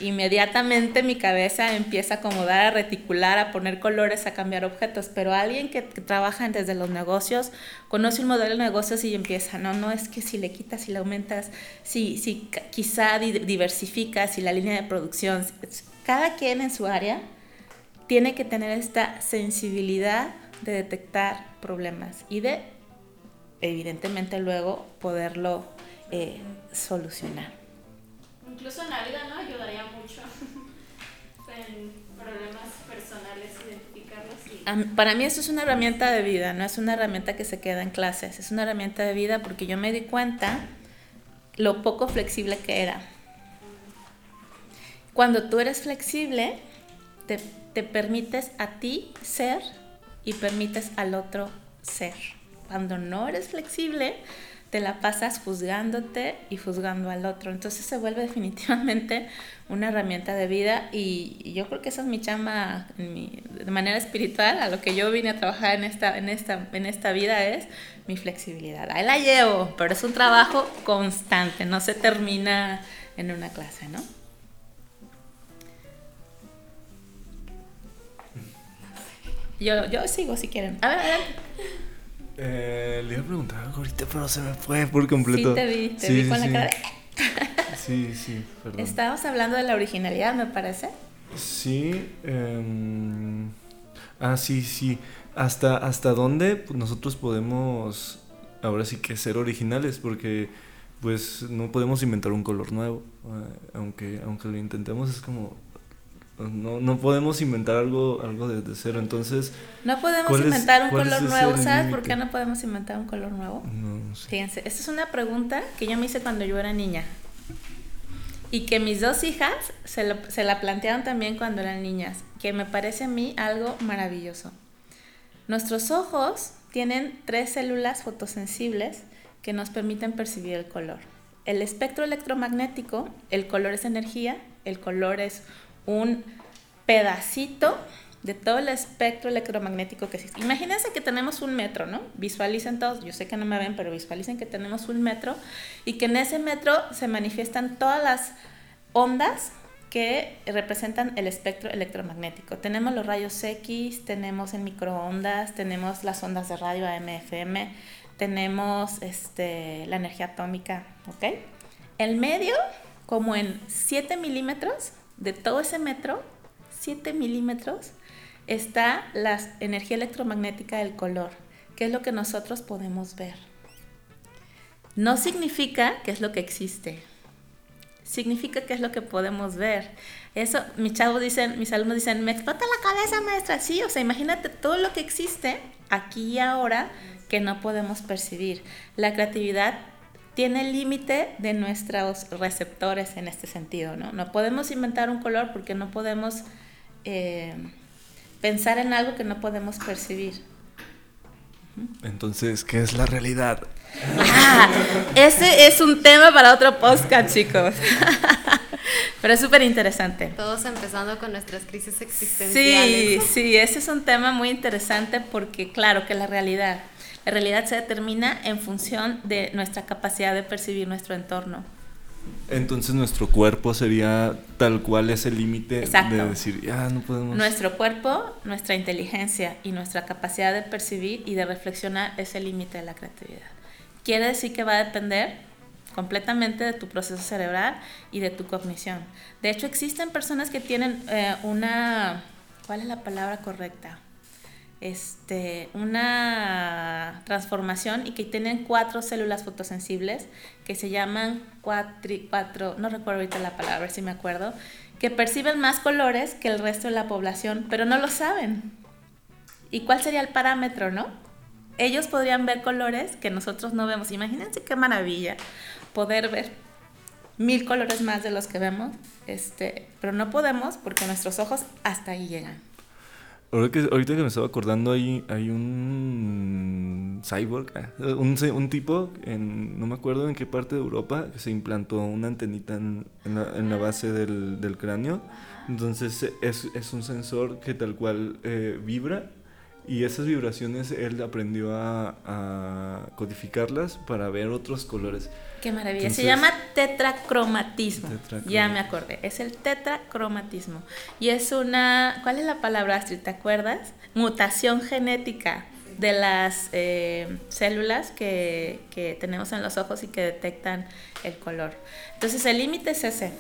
inmediatamente mi cabeza empieza a acomodar, a reticular, a poner colores, a cambiar objetos, pero alguien que, trabaja desde los negocios conoce un modelo de negocios y empieza, no, no es que si le quitas, si le aumentas, si, si quizá diversificas, si la línea de producción, cada quien en su área tiene que tener esta sensibilidad de detectar problemas y de, evidentemente, luego poderlo eh, solucionar. Incluso en la vida, ¿no? Ayudaría mucho en problemas personales, identificarlos. Para mí eso es una herramienta de vida, no es una herramienta que se queda en clases, es una herramienta de vida porque yo me di cuenta lo poco flexible que era. Cuando tú eres flexible, te, te permites a ti ser y permites al otro ser. Cuando no eres flexible, te la pasas juzgándote y juzgando al otro. Entonces se vuelve definitivamente una herramienta de vida y, yo creo que esa es mi chamba de manera espiritual, a lo que yo vine a trabajar en esta, en, esta, en esta vida es mi flexibilidad. Ahí la llevo, pero es un trabajo constante, no se termina en una clase, ¿no? Yo, yo sigo si quieren. A ver, adelante. Eh, le iba a preguntar algo ahorita, pero se me fue por completo. Sí, te vi, te vi con la cara Sí, sí, perdón. Estábamos hablando de la originalidad, me parece. Sí. Eh, ah, sí, sí. ¿Hasta, hasta dónde nosotros podemos ahora sí que ser originales? Porque pues no podemos inventar un color nuevo. Eh, aunque, aunque lo intentemos, es como no, no podemos inventar algo, algo desde cero, entonces... No podemos inventar un color nuevo, ¿sabes por qué no podemos inventar un color nuevo? No, sé. Fíjense, esta es una pregunta que yo me hice cuando yo era niña. Y que mis dos hijas se, se la plantearon también cuando eran niñas, que me parece a mí algo maravilloso. Nuestros ojos tienen tres células fotosensibles que nos permiten percibir el color. El espectro electromagnético, el color es energía, el color es un pedacito de todo el espectro electromagnético que existe. Imagínense que tenemos un metro, ¿no? Visualicen todos, yo sé que no me ven, pero visualicen que tenemos un metro y que en ese metro se manifiestan todas las ondas que representan el espectro electromagnético. Tenemos los rayos X, tenemos el microondas, tenemos las ondas de radio AM, FM, tenemos este, la energía atómica, ¿ok? El medio, como en 7 milímetros, de todo ese metro, 7 milímetros, está la energía electromagnética del color, que es lo que nosotros podemos ver. No significa que es lo que existe, significa que es lo que podemos ver. Eso, mis chavos dicen, mis alumnos dicen, me explota la cabeza, maestra. Sí, o sea, imagínate todo lo que existe aquí y ahora que no podemos percibir. La creatividad tiene el límite de nuestros receptores en este sentido, ¿no? No podemos inventar un color porque no podemos eh, pensar en algo que no podemos percibir. Entonces, ¿qué es la realidad? Ah, ese es un tema para otro podcast, chicos. Pero es súper interesante. Todos empezando con nuestras crisis existenciales. Sí, sí, ese es un tema muy interesante porque, claro, que la realidad la realidad se determina en función de nuestra capacidad de percibir nuestro entorno. Entonces nuestro cuerpo sería tal cual ese límite de decir, ya no podemos. Nuestro cuerpo, nuestra inteligencia y nuestra capacidad de percibir y de reflexionar es el límite de la creatividad. quiere decir que va a depender completamente de tu proceso cerebral y de tu cognición. De hecho, existen personas que tienen eh, una, ¿cuál es la palabra correcta? Este, una transformación y que tienen cuatro células fotosensibles que se llaman cuatri, cuatro, no recuerdo ahorita la palabra, si me acuerdo, que perciben más colores que el resto de la población, pero no lo saben. ¿Y cuál sería el parámetro, no? Ellos podrían ver colores que nosotros no vemos. Imagínense qué maravilla poder ver mil colores más de los que vemos, este, pero no podemos porque nuestros ojos hasta ahí llegan. Ahorita que, ahorita que me estaba acordando, hay, hay un cyborg, ah, un, un, tipo, en, no me acuerdo en qué parte de Europa, que se implantó una antenita en, la, base del, del, cráneo. Entonces es, es, un sensor que tal cual eh, vibra y esas vibraciones él aprendió a, a, codificarlas para ver otros colores. Qué maravilla. Entonces, Se llama tetracromatismo. tetracromatismo. Ya me acordé. Es el tetracromatismo. Y es una. ¿Cuál es la palabra, Astrid? ¿Te acuerdas? Mutación genética de las eh, células que, que, tenemos en los ojos y que detectan el color. Entonces, el límite es ese.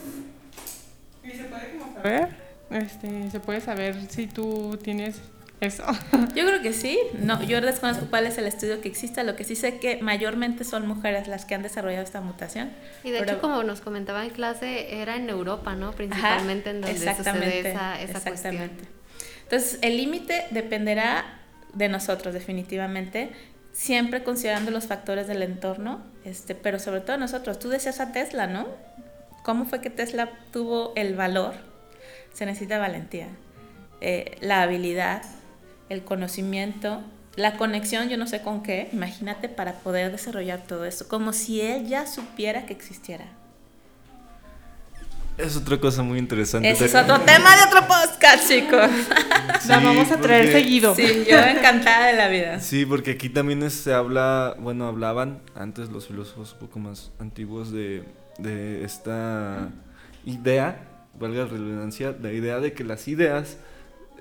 ¿Y se puede saber? Este, ¿Se puede saber si tú tienes eso. Yo creo que sí. No, yo desconozco cuál es el estudio que exista. Lo que sí sé que mayormente son mujeres las que han desarrollado esta mutación. Y de Pero, hecho, como nos comentaba en clase, era en Europa, ¿no? Principalmente ajá, en donde sucede esa, esa exactamente. Cuestión. Entonces, el límite dependerá de nosotros, definitivamente. Siempre considerando los factores del entorno, este, pero sobre todo nosotros. Tú decías a Tesla, ¿no? ¿Cómo fue que Tesla tuvo el valor? Se necesita valentía, eh, la habilidad, el conocimiento, la conexión, yo no sé con qué, imagínate para poder desarrollar todo eso, como si él ya supiera que existiera. Es otra cosa muy interesante. Ese es otro tema de otro podcast, chicos. Sí, la vamos a traer porque, seguido. Sí, yo encantada de la vida. Sí, porque aquí también se habla, bueno, hablaban antes los filósofos un poco más antiguos de, de esta idea, valga la redundancia, la idea de que las ideas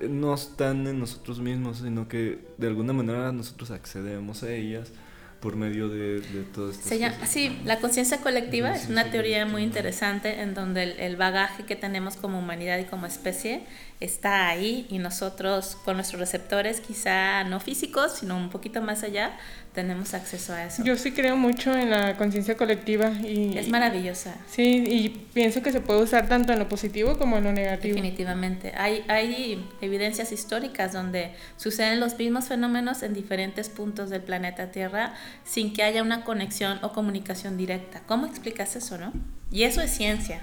no están en nosotros mismos, sino que de alguna manera nosotros accedemos a ellas por medio de, de todo esto. Sí, la conciencia colectiva la es una teoría muy interesante en donde el, el, bagaje que tenemos como humanidad y como especie está ahí y nosotros con nuestros receptores, quizá no físicos, sino un poquito más allá, tenemos acceso a eso. Yo sí creo mucho en la conciencia colectiva y es maravillosa. Sí, y pienso que se puede usar tanto en lo positivo como en lo negativo. Definitivamente. Hay, hay evidencias históricas donde suceden los mismos fenómenos en diferentes puntos del planeta Tierra sin que haya una conexión o comunicación directa. ¿Cómo explicas eso, no? Y eso es ciencia.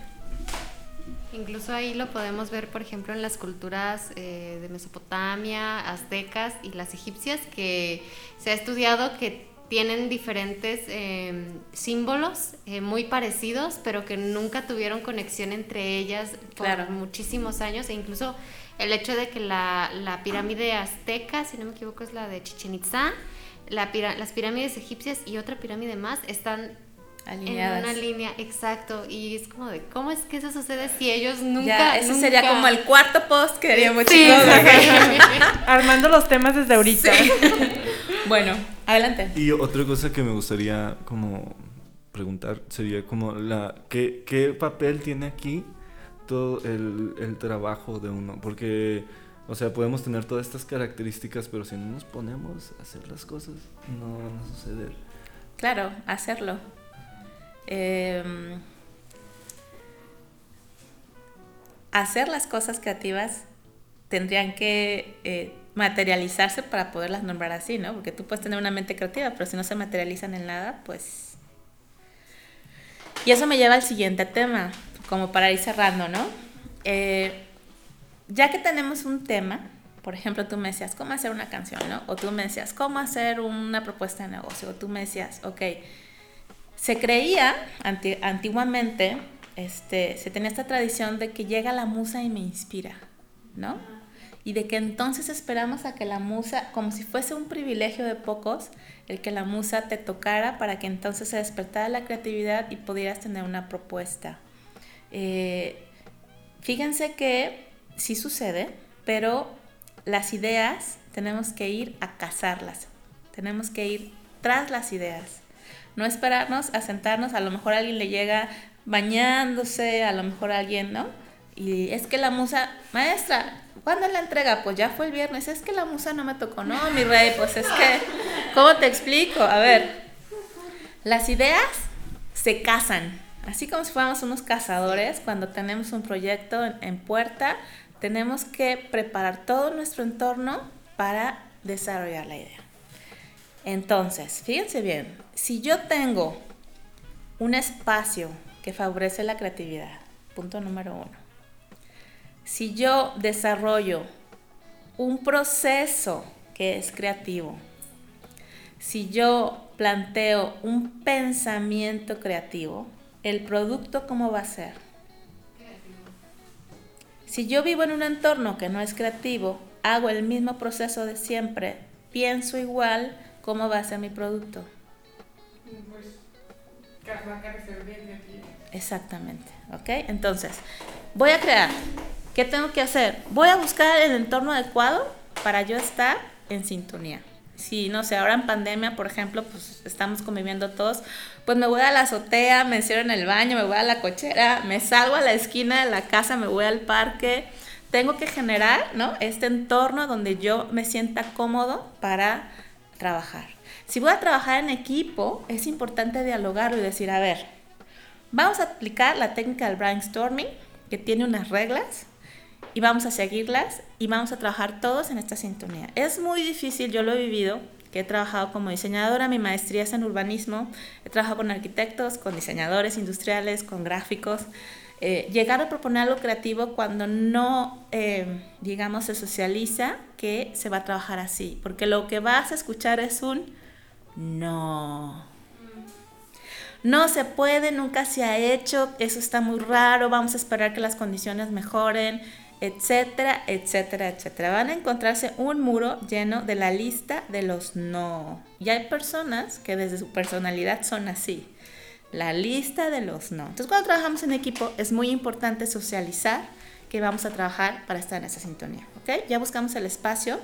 Incluso ahí lo podemos ver, por ejemplo, en las culturas eh, de Mesopotamia, aztecas y las egipcias, que se ha estudiado que tienen diferentes eh, símbolos eh, muy parecidos, pero que nunca tuvieron conexión entre ellas por claro. muchísimos años, e incluso el hecho de que la, la, pirámide azteca, si no me equivoco, es la de Chichen Itza, la, las pirámides egipcias y otra pirámide más están Alineadas. En una línea, exacto. Y es como de, ¿cómo es que eso sucede si ellos nunca. Ya, eso nunca... sería como el cuarto post que haríamos sí, Armando los temas desde ahorita. Sí. bueno, adelante. Y otra cosa que me gustaría como preguntar sería como la ¿qué, qué papel tiene aquí todo el, el trabajo de uno? Porque, o sea, podemos tener todas estas características, pero si no nos ponemos a hacer las cosas, no van a suceder. Claro, hacerlo. Eh, hacer las cosas creativas tendrían que eh, materializarse para poderlas nombrar así, ¿no? Porque tú puedes tener una mente creativa, pero si no se materializan en nada, pues... Y eso me lleva al siguiente tema, como para ir cerrando, ¿no? Eh, ya que tenemos un tema, por ejemplo, tú me decías, ¿cómo hacer una canción, ¿no? O tú me decías, ¿cómo hacer una propuesta de negocio? O tú me decías, ok, se creía anti, antiguamente, este, se tenía esta tradición de que llega la musa y me inspira, ¿no? Y de que entonces esperamos a que la musa, como si fuese un privilegio de pocos, el que la musa te tocara para que entonces se despertara la creatividad y pudieras tener una propuesta. Eh, fíjense que sí sucede, pero las ideas tenemos que ir a cazarlas, tenemos que ir tras las ideas No esperarnos a sentarnos, a lo mejor alguien le llega bañándose, a lo mejor alguien, ¿no? Y es que la musa, maestra, ¿cuándo la entrega? Pues ya fue el viernes, es que la musa no me tocó, no, mi rey, pues es que, ¿cómo te explico? A ver, las ideas se casan, así como si fuéramos unos cazadores, cuando tenemos un proyecto en puerta, tenemos que preparar todo nuestro entorno para desarrollar la idea. Entonces, fíjense bien, si yo tengo un espacio que favorece la creatividad, punto número uno, si yo desarrollo un proceso que es creativo, si yo planteo un pensamiento creativo, el producto cómo va a ser. Si yo vivo en un entorno que no es creativo, hago el mismo proceso de siempre, pienso igual, ¿cómo va a ser mi producto? Exactamente, ¿ok? Entonces, voy a crear. ¿Qué tengo que hacer? Voy a buscar el entorno adecuado para yo estar en sintonía. Si, no sé, ahora en pandemia, por ejemplo, pues estamos conviviendo todos, pues me voy a la azotea, me encierro en el baño, me voy a la cochera, me salgo a la esquina de la casa, me voy al parque. Tengo que generar, ¿no? Este entorno donde yo me sienta cómodo para trabajar. Si voy a trabajar en equipo, es importante dialogarlo y decir, a ver, vamos a aplicar la técnica del brainstorming, que tiene unas reglas, y vamos a seguirlas y vamos a trabajar todos en esta sintonía. Es muy difícil, yo lo he vivido, que he trabajado como diseñadora, mi maestría es en urbanismo, he trabajado con arquitectos, con diseñadores industriales, con gráficos. Eh, llegar a proponer algo creativo cuando no, eh, digamos, se socializa que se va a trabajar así, porque lo que vas a escuchar es un no. No se puede, nunca se ha hecho, eso está muy raro, vamos a esperar que las condiciones mejoren, etcétera, etcétera, etcétera. Van a encontrarse un muro lleno de la lista de los no. Y hay personas que desde su personalidad son así. La lista de los no. Entonces cuando trabajamos en equipo es muy importante socializar que vamos a trabajar para estar en esa sintonía. ¿ok? Ya buscamos el espacio,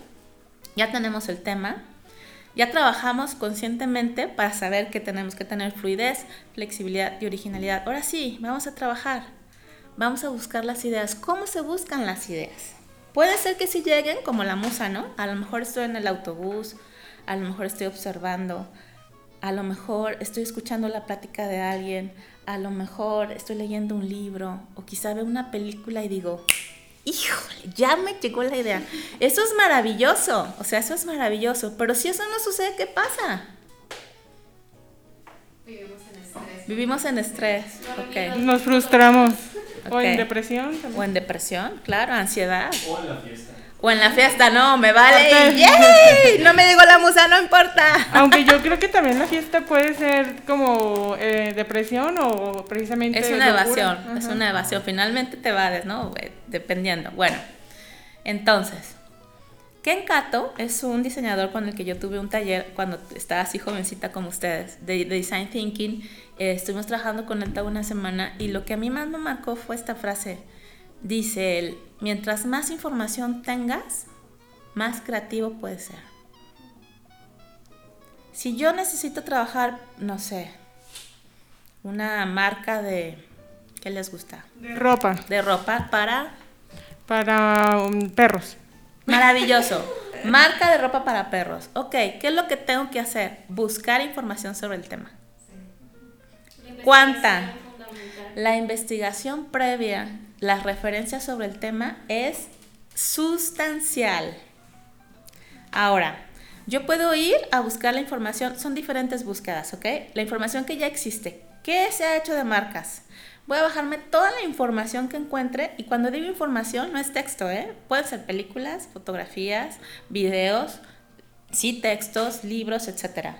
ya tenemos el tema, ya trabajamos conscientemente para saber que tenemos que tener fluidez, flexibilidad y originalidad. Ahora sí, vamos a trabajar vamos a buscar las ideas. ¿Cómo se buscan las ideas? Puede ser que si lleguen como la musa, ¿no? A lo mejor estoy en el autobús, a lo mejor estoy observando, a lo mejor estoy escuchando la plática de alguien, a lo mejor estoy leyendo un libro o quizá veo una película y digo, híjole, ya me llegó la idea. Eso es maravilloso, o sea, eso es maravilloso, pero si eso no sucede, ¿qué pasa? Vivimos en estrés. Vivimos en estrés, ok. Nos frustramos. O en depresión también. O en depresión, claro, ansiedad. O en la fiesta. O en la fiesta, no, me vale. No me digo la musa, no importa. Aunque yo creo que también la fiesta puede ser como eh, depresión o precisamente. Es una evasión, es una evasión. Finalmente te vades, ¿no? Dependiendo. Bueno, entonces, Ken Kato es un diseñador con el que yo tuve un taller cuando estaba así jovencita como ustedes, de, Design Thinking. Eh, estuvimos trabajando con él toda una semana y lo que a mí más me marcó fue esta frase. Dice él, mientras más información tengas, más creativo puedes ser. Si yo necesito trabajar, no sé, una marca de... ¿Qué les gusta? De ropa. De ropa para... Para um, perros. Maravilloso. Marca de ropa para perros. Ok, ¿qué es lo que tengo que hacer? Buscar información sobre el tema. ¿Cuánta? La investigación previa, las referencias sobre el tema es sustancial. Ahora, yo puedo ir a buscar la información, son diferentes búsquedas, ¿ok? La información que ya existe. ¿Qué se ha hecho de marcas? voy a bajarme toda la información que encuentre y cuando digo información no es texto, ¿eh? Pueden ser películas, fotografías, videos, sí textos, libros, etc.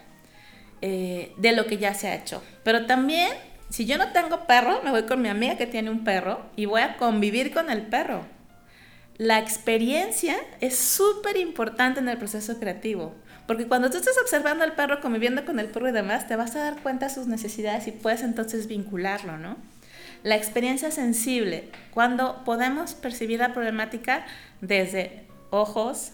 Eh, de lo que ya se ha hecho. Pero también, si yo no tengo perro, me voy con mi amiga que tiene un perro y voy a convivir con el perro. La experiencia es súper importante en el proceso creativo. Porque cuando tú estás observando al perro, conviviendo con el perro y demás, te vas a dar cuenta de sus necesidades y puedes entonces vincularlo, ¿no? La experiencia sensible, cuando podemos percibir la problemática desde ojos,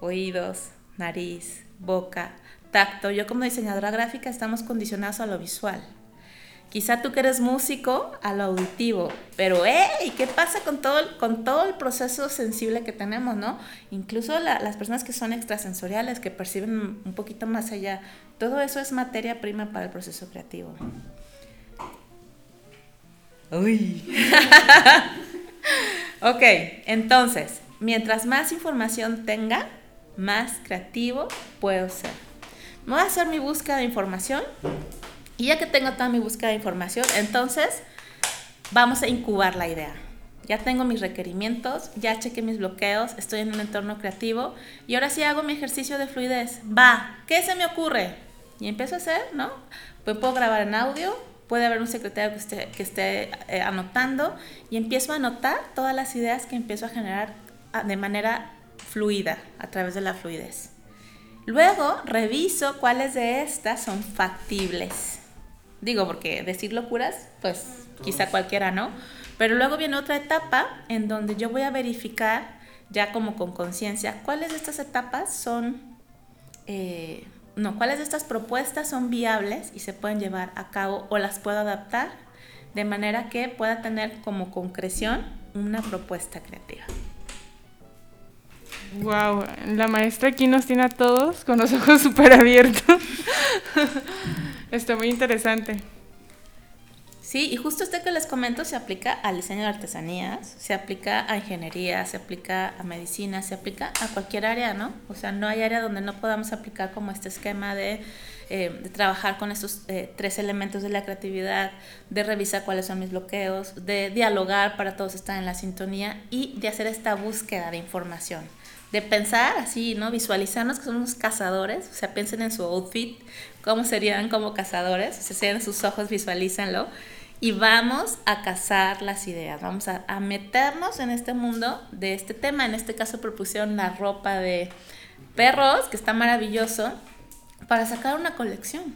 oídos, nariz, boca, tacto. Yo como diseñadora gráfica estamos condicionados a lo visual. Quizá tú que eres músico a lo auditivo, pero ¡hey! ¿Qué pasa con todo, el, con todo el proceso sensible que tenemos, no? Incluso la- las personas que son extrasensoriales, que perciben un poquito más allá, todo eso es materia prima para el proceso creativo. Uy. ok, entonces, mientras más información tenga, más creativo puedo ser. Voy a hacer mi búsqueda de información y ya que tengo toda mi búsqueda de información, entonces vamos a incubar la idea. Ya tengo mis requerimientos, ya chequé mis bloqueos, estoy en un entorno creativo y ahora sí hago mi ejercicio de fluidez. Va, ¿qué se me ocurre? Y empiezo a hacer, ¿no? Pues puedo grabar en audio, puede haber un secretario que esté, eh, anotando y empiezo a anotar todas las ideas que empiezo a generar ah, de manera fluida, a través de la fluidez. Luego reviso cuáles de estas son factibles. Digo, porque decir locuras, pues quizá cualquiera no. Pero luego viene otra etapa en donde yo voy a verificar, ya como con conciencia, cuáles de estas etapas son, eh, no, cuáles de estas propuestas son viables y se pueden llevar a cabo o las puedo adaptar de manera que pueda tener como concreción una propuesta creativa. Wow, la maestra aquí nos tiene a todos con los ojos súper abiertos. Está muy interesante. Sí, y justo este que les comento se aplica al diseño de artesanías, se aplica a ingeniería, se aplica a medicina, se aplica a cualquier área, ¿no? O sea, no hay área donde no podamos aplicar como este esquema de, eh, de trabajar con estos eh, tres elementos de la creatividad, de revisar cuáles son mis bloqueos, de dialogar para todos estar en la sintonía y de hacer esta búsqueda de información. De pensar así, ¿no? Visualizarnos que somos cazadores, o sea, piensen en su outfit, cómo serían como cazadores, o sea, cierren sus ojos, visualízanlo y vamos a cazar las ideas, vamos a, a, meternos en este mundo de este tema. En este caso propusieron la ropa de perros, que está maravilloso, para sacar una colección.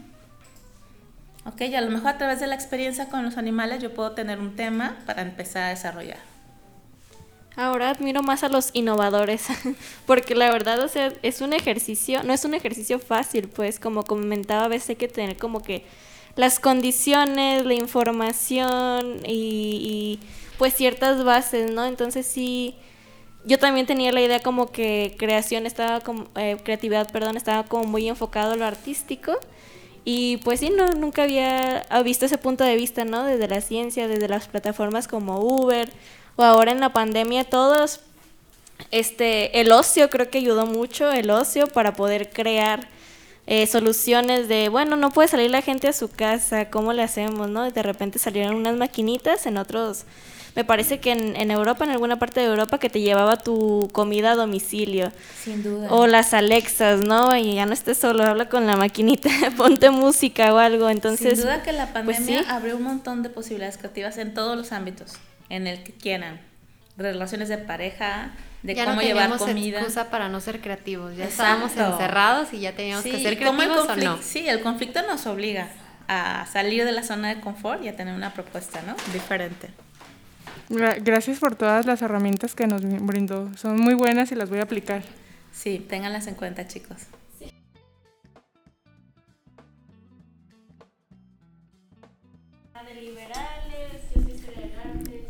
Ok, y a lo mejor a través de la experiencia con los animales yo puedo tener un tema para empezar a desarrollar. Ahora admiro más a los innovadores, porque la verdad, o sea, es un ejercicio, no es un ejercicio fácil, pues como comentaba, a veces hay que tener como que las condiciones, la información y, pues ciertas bases, ¿no? Entonces sí, yo también tenía la idea como que creación estaba como, eh, creatividad, perdón, estaba como muy enfocado a lo artístico y pues sí, no, nunca había visto ese punto de vista, ¿no? Desde la ciencia, desde las plataformas como Uber o ahora en la pandemia todos, este, el ocio creo que ayudó mucho, el ocio para poder crear eh, soluciones de, bueno, no puede salir la gente a su casa, ¿cómo le hacemos? ¿no? De repente salieron unas maquinitas en otros, me parece que en, en, Europa, en alguna parte de Europa, que te llevaba tu comida a domicilio. Sin duda. O las Alexas, ¿no? Y ya no estés solo, habla con la maquinita, ponte música o algo. Entonces, Sin duda que la pandemia pues sí. abrió un montón de posibilidades creativas en todos los ámbitos, en el que quieran. Relaciones de pareja, de ya cómo no llevar comida. excusa para no ser creativos. Ya Exacto. estábamos encerrados y ya teníamos Sí, que ser ¿cómo el creativos o conflicto- no. Sí, el conflicto nos obliga a salir de la zona de confort y a tener una propuesta, ¿no? Diferente. Gra- Gracias por todas las herramientas que nos brindó. Son muy buenas y las voy a aplicar. Sí, ténganlas en cuenta, chicos.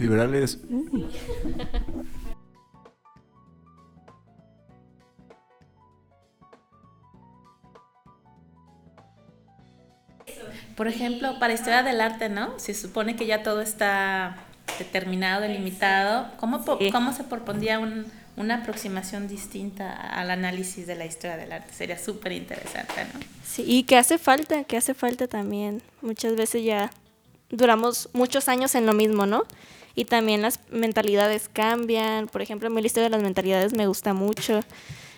Liberales. Por ejemplo, para historia del arte, ¿no? Se supone que ya todo está determinado, delimitado. ¿Cómo, Sí. cómo se propondría un- una aproximación distinta al análisis de la historia del arte? Sería súper interesante, ¿no? Sí, y que hace falta, que hace falta también. Muchas veces ya duramos muchos años en lo mismo, ¿no? Y también las mentalidades cambian. Por ejemplo, a mí la historia de las mentalidades me gusta mucho.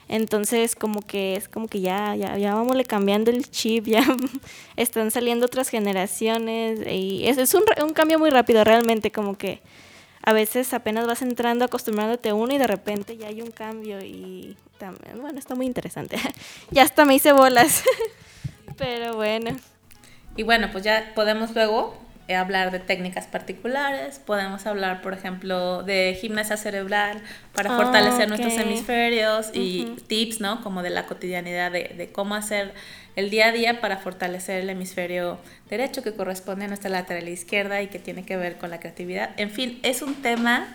Entonces, como que es como que ya, ya, ya vámosle cambiando el chip, ya están saliendo otras generaciones y es, es un, un cambio muy rápido realmente, como que a veces apenas vas entrando, acostumbrándote a uno y de repente ya hay un cambio y también, bueno, está muy interesante. ya hasta me hice bolas. Pero bueno, Y bueno, pues ya podemos luego hablar de técnicas particulares, podemos hablar, por ejemplo, de gimnasia cerebral para Ah, fortalecer nuestros hemisferios y tips, ¿no? Como de la cotidianidad, de, de cómo hacer el día a día para fortalecer el hemisferio derecho que corresponde a nuestra lateral izquierda y que tiene que ver con la creatividad. En fin, es un tema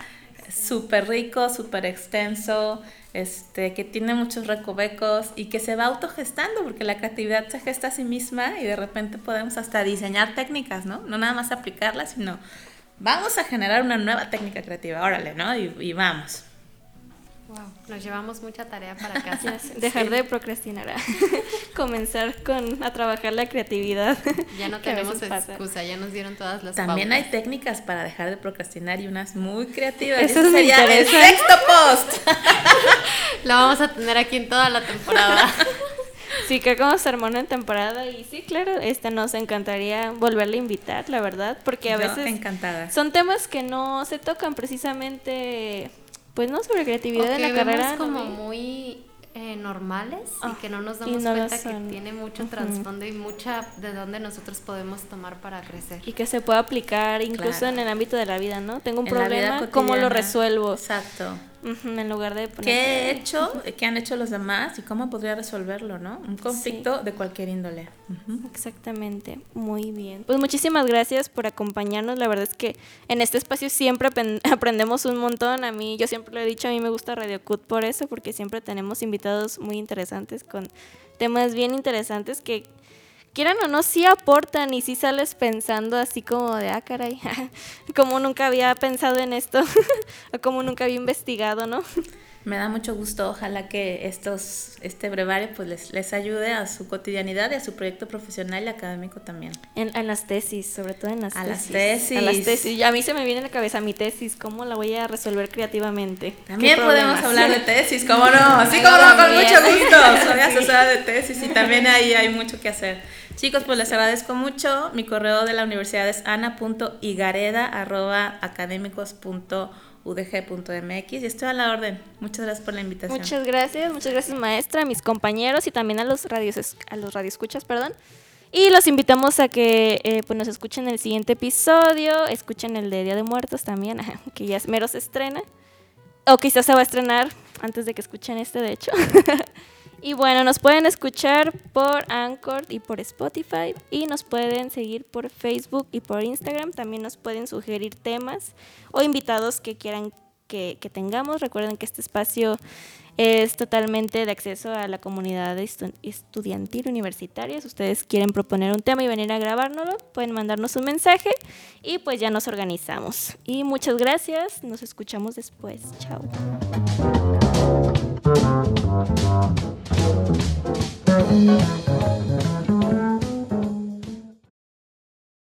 súper rico, súper extenso, este, que tiene muchos recovecos y que se va autogestando, porque la creatividad se gesta a sí misma y de repente podemos hasta diseñar técnicas, ¿no? No nada más aplicarlas, sino vamos a generar una nueva técnica creativa, órale, ¿no? Y vamos. Wow, nos llevamos mucha tarea para casa. Dejar de procrastinar. Comenzar con a trabajar la creatividad. Ya no a tenemos pasa. excusa, ya nos dieron todas las También hay técnicas para dejar de procrastinar y unas muy creativas. Eso sería el sexto post. Lo vamos a tener aquí en toda la temporada. Sí, que como sermón en temporada y sí, claro, este nos encantaría volverle a invitar, la verdad, porque a Yo veces encantada. son temas que no se tocan precisamente, pues no sobre creatividad en que la carrera. ¿no? como muy eh, normales Ah, y que no nos damos no cuenta que tiene mucho trasfondo y mucha de donde nosotros podemos tomar para crecer. Y que se puede aplicar incluso Claro. en el ámbito de la vida, ¿no? Tengo un En problema, ¿cómo lo resuelvo? Exacto. En lugar de poner... ¿Qué he hecho? ¿Qué han hecho los demás? ¿Y cómo podría resolverlo, no? Un conflicto de cualquier índole. Exactamente, muy bien. Pues muchísimas gracias por acompañarnos. La verdad es que en este espacio siempre aprendemos un montón. A mí, yo siempre lo he dicho, a mí me gusta Radio Cut por eso, porque siempre tenemos invitados muy interesantes con temas bien interesantes que quieran o no, sí aportan y sí sales pensando así como de, ah, caray, como nunca había pensado en esto, o como nunca había investigado, ¿no? Me da mucho gusto, ojalá que estos, este brevario pues les, les ayude a su cotidianidad y a su proyecto profesional y académico también. En, en las tesis, sobre todo en las A las tesis. A las tesis. tesis. A mí se me viene a la cabeza mi tesis, ¿cómo la voy a resolver creativamente? También ¿Qué podemos hablar de tesis, ¿cómo no? Sí, cómo no, con mucho gusto. Soy asesora de tesis y también ahí hay mucho que hacer. Chicos, pues les agradezco mucho. Mi correo de la universidad es ana.igareda.académicos.udg.mx y estoy a la orden. Muchas gracias por la invitación. Muchas gracias, muchas gracias maestra, a mis compañeros y también a los radios a los radioescuchas, perdón. Y los invitamos a que eh, pues nos escuchen el siguiente episodio, escuchen el de Día de Muertos también, que ya mero se estrena. O quizás se va a estrenar antes de que escuchen este, de hecho. y bueno, nos pueden escuchar por Anchor y por Spotify. Y nos pueden seguir por Facebook y por Instagram. También nos pueden sugerir temas o invitados que quieran que, que tengamos. Recuerden que este espacio es totalmente de acceso a la comunidad estu- estudiantil universitaria. Si ustedes quieren proponer un tema y venir a grabárnoslo, pueden mandarnos un mensaje y pues ya nos organizamos. Y muchas gracias, nos escuchamos después. Chao. Thank you.